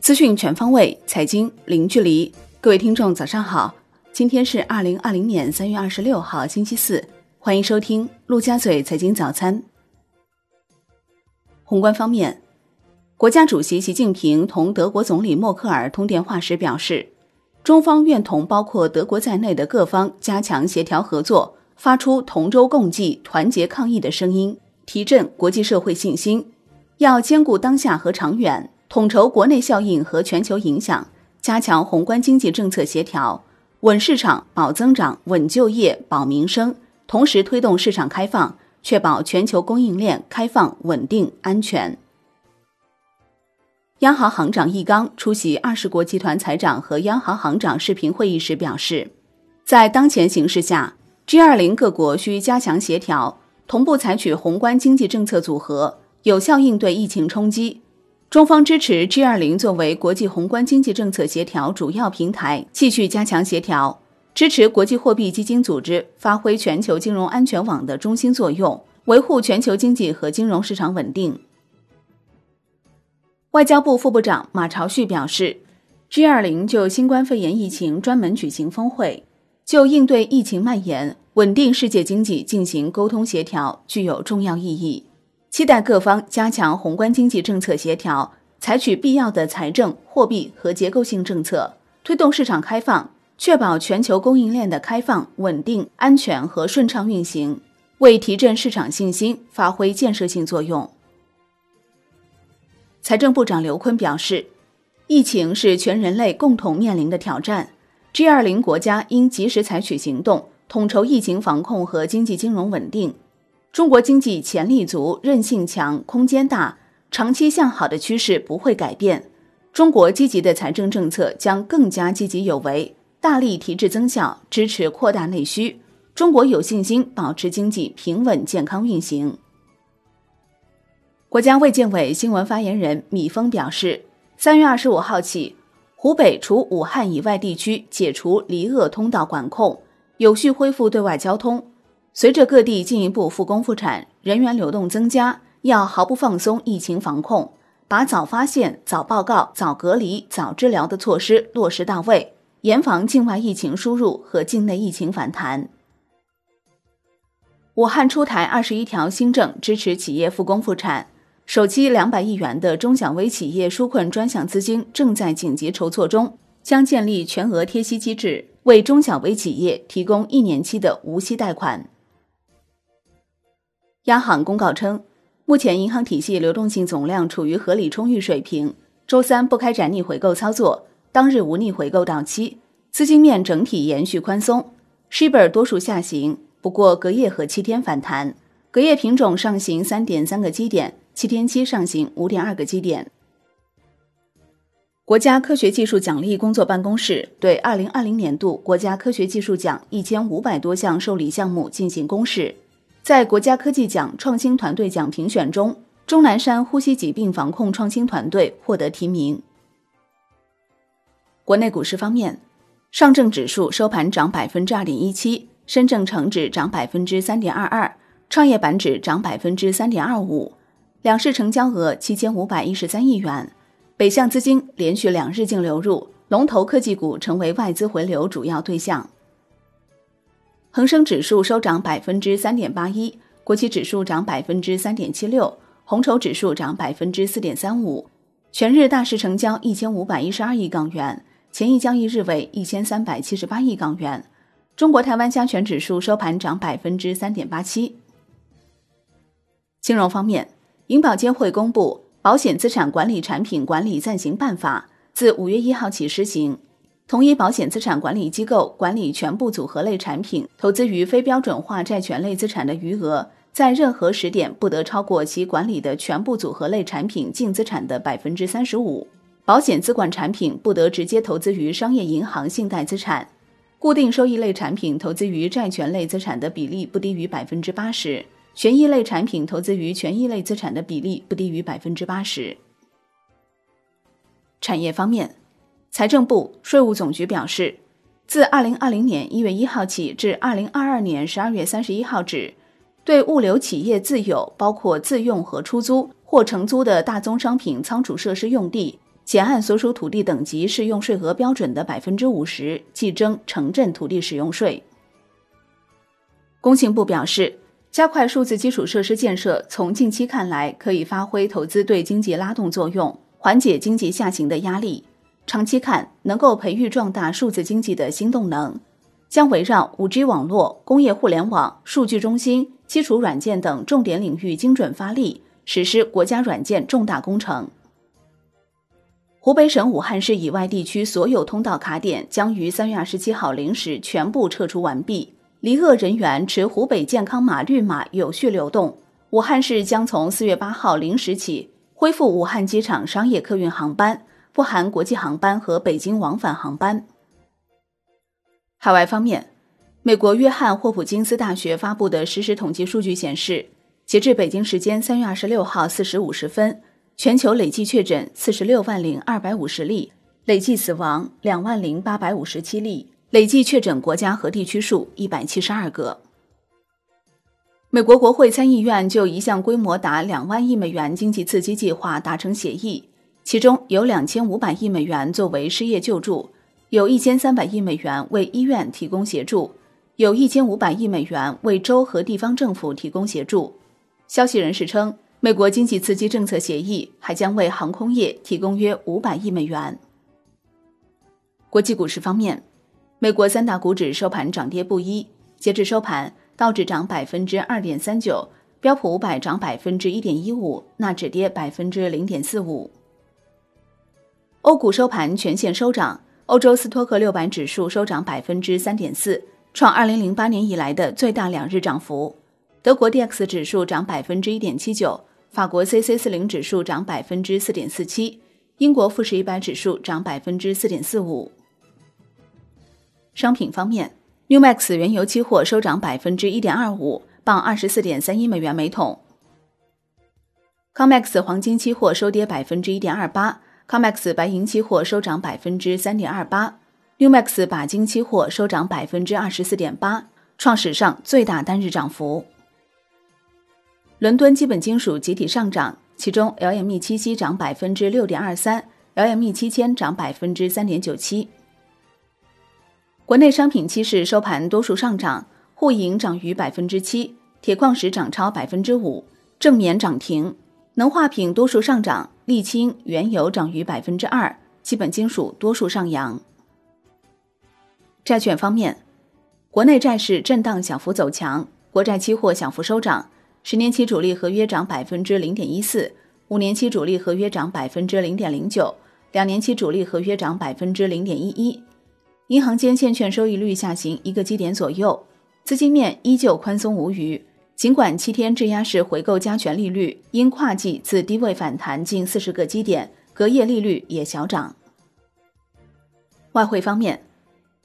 资讯全方位，财经零距离。各位听众，早上好！今天是二零二零年三月二十六号，星期四。欢迎收听陆家嘴财经早餐。宏观方面，国家主席习近平同德国总理默克尔通电话时表示，中方愿同包括德国在内的各方加强协调合作，发出同舟共济、团结抗疫的声音，提振国际社会信心。要兼顾当下和长远。统筹国内效应和全球影响，加强宏观经济政策协调，稳市场、保增长、稳就业、保民生，同时推动市场开放，确保全球供应链开放、稳定、安全。央行行长易纲出席二十国集团财长和央行行长视频会议时表示，在当前形势下，G20 各国需加强协调，同步采取宏观经济政策组合，有效应对疫情冲击。中方支持 G20 作为国际宏观经济政策协调主要平台，继续加强协调，支持国际货币基金组织发挥全球金融安全网的中心作用，维护全球经济和金融市场稳定。外交部副部长马朝旭表示，G20 就新冠肺炎疫情专门举行峰会，就应对疫情蔓延、稳定世界经济进行沟通协调，具有重要意义。期待各方加强宏观经济政策协调，采取必要的财政、货币和结构性政策，推动市场开放，确保全球供应链的开放、稳定、安全和顺畅运行，为提振市场信心发挥建设性作用。财政部长刘昆表示，疫情是全人类共同面临的挑战，G20 国家应及时采取行动，统筹疫情防控和经济金融稳定。中国经济潜力足、韧性强、空间大，长期向好的趋势不会改变。中国积极的财政政策将更加积极有为，大力提质增效，支持扩大内需。中国有信心保持经济平稳健康运行。国家卫健委新闻发言人米峰表示，三月二十五号起，湖北除武汉以外地区解除离鄂通道管控，有序恢复对外交通。随着各地进一步复工复产，人员流动增加，要毫不放松疫情防控，把早发现、早报告、早隔离、早治疗的措施落实到位，严防境外疫情输入和境内疫情反弹。武汉出台二十一条新政，支持企业复工复产，首期两百亿元的中小微企业纾困专项资金正在紧急筹措中，将建立全额贴息机制，为中小微企业提供一年期的无息贷款。央行公告称，目前银行体系流动性总量处于合理充裕水平。周三不开展逆回购操作，当日无逆回购到期，资金面整体延续宽松。shibor 多数下行，不过隔夜和七天反弹，隔夜品种上行三点三个基点，七天期上行五点二个基点。国家科学技术奖励工作办公室对二零二零年度国家科学技术奖一千五百多项受理项目进行公示。在国家科技奖创新团队奖评选中，钟南山呼吸疾病防控创新团队获得提名。国内股市方面，上证指数收盘涨百分之二点一七，深证成指涨百分之三点二二，创业板指涨百分之三点二五，两市成交额七千五百一十三亿元。北向资金连续两日净流入，龙头科技股成为外资回流主要对象。恒生指数收涨百分之三点八一，国企指数涨百分之三点七六，红筹指数涨百分之四点三五。全日大市成交一千五百一十二亿港元，前一交易日为一千三百七十八亿港元。中国台湾加权指数收盘涨百分之三点八七。金融方面，银保监会公布《保险资产管理产品管理暂行办法》，自五月一号起施行。同一保险资产管理机构管理全部组合类产品投资于非标准化债权类资产的余额，在任何时点不得超过其管理的全部组合类产品净资产的百分之三十五。保险资管产品不得直接投资于商业银行信贷资产。固定收益类产品投资于债权类资产的比例不低于百分之八十。权益类产品投资于权益类资产的比例不低于百分之八十。产业方面。财政部、税务总局表示，自二零二零年一月一号起至二零二二年十二月三十一号止，对物流企业自有（包括自用和出租）或承租的大宗商品仓储设施用地，且按所属土地等级适用税额标准的百分之五十计征城镇土地使用税。工信部表示，加快数字基础设施建设，从近期看来可以发挥投资对经济拉动作用，缓解经济下行的压力；长期看，能够培育壮大数字经济的新动能，将围绕五 G 网络、工业互联网、数据中心、基础软件等重点领域精准发力。实施国家软件重大工程。湖北省武汉市以外地区所有通道卡点将于三月二十七号零时全部撤除完毕，离鄂人员持湖北健康码绿码有序流动。武汉市将从四月八号零时起恢复武汉机场商业客运航班，不含国际航班和北京往返航班。海外方面，美国约翰霍普金斯大学发布的实时统计数据显示。截至北京时间三月二十六号四时五十分，全球累计确诊四十六万零二百五十例，累计死亡两万零八百五十七例，累计确诊国家和地区数一百七十二个。美国国会参议院就一项规模达两万亿美元经济刺激计划达成协议，其中有两千五百亿美元作为失业救助，有一千三百亿美元为医院提供协助，有一千五百亿美元为州和地方政府提供协助。消息人士称，美国经济刺激政策协议还将为航空业提供约五百亿美元。国际股市方面，美国三大股指收盘涨跌不一。截至收盘，道指涨百分之二点三九，标普五百涨百分之一点一五，纳指跌百分之零点四五。欧股收盘全线收涨，欧洲斯托克六百指数收涨百分之三点四，创二零零八年以来的最大两日涨幅。德国 D X 指数涨百分之一点七九，法国 C C 四零指数涨百分之四点四七，英国富时一百指数涨百分之四点四五。商品方面，New Max 原油期货收涨百分之一点二五，报二十四点三一美元每桶。Comex 黄金期货收跌百分之一点二八，Comex 白银期货收涨百分之三点二八，New Max 钯金期货收涨百分之二十四点八，创史上最大单日涨幅。伦敦基本金属集体上涨，其中 LME 七七涨百分之六点二三，LME 七千涨百分之三点九七。国内商品期市收盘多数上涨，沪银涨逾百分之七，铁矿石涨超百分之五，正棉涨停，能化品多数上涨，沥青、原油涨逾百分之二，基本金属多数上扬。债券方面，国内债市震荡小幅走强，国债期货小幅收涨。十年期主力合约涨百分之零点一四，五年期主力合约涨百分之零点零九，两年期主力合约涨百分之零点一一。银行间现券收益率下行一个基点左右，资金面依旧宽松无余。尽管七天质押式回购加权利率因跨季自低位反弹近四十个基点，隔夜利率也小涨。外汇方面，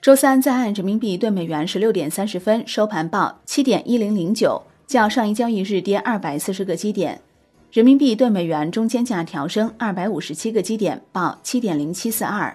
周三在岸人民币对美元十六点三十分收盘报七点一零零九。较上一交易日跌二百四十个基点，人民币对美元中间价调升二百五十七个基点，报七点零七四二。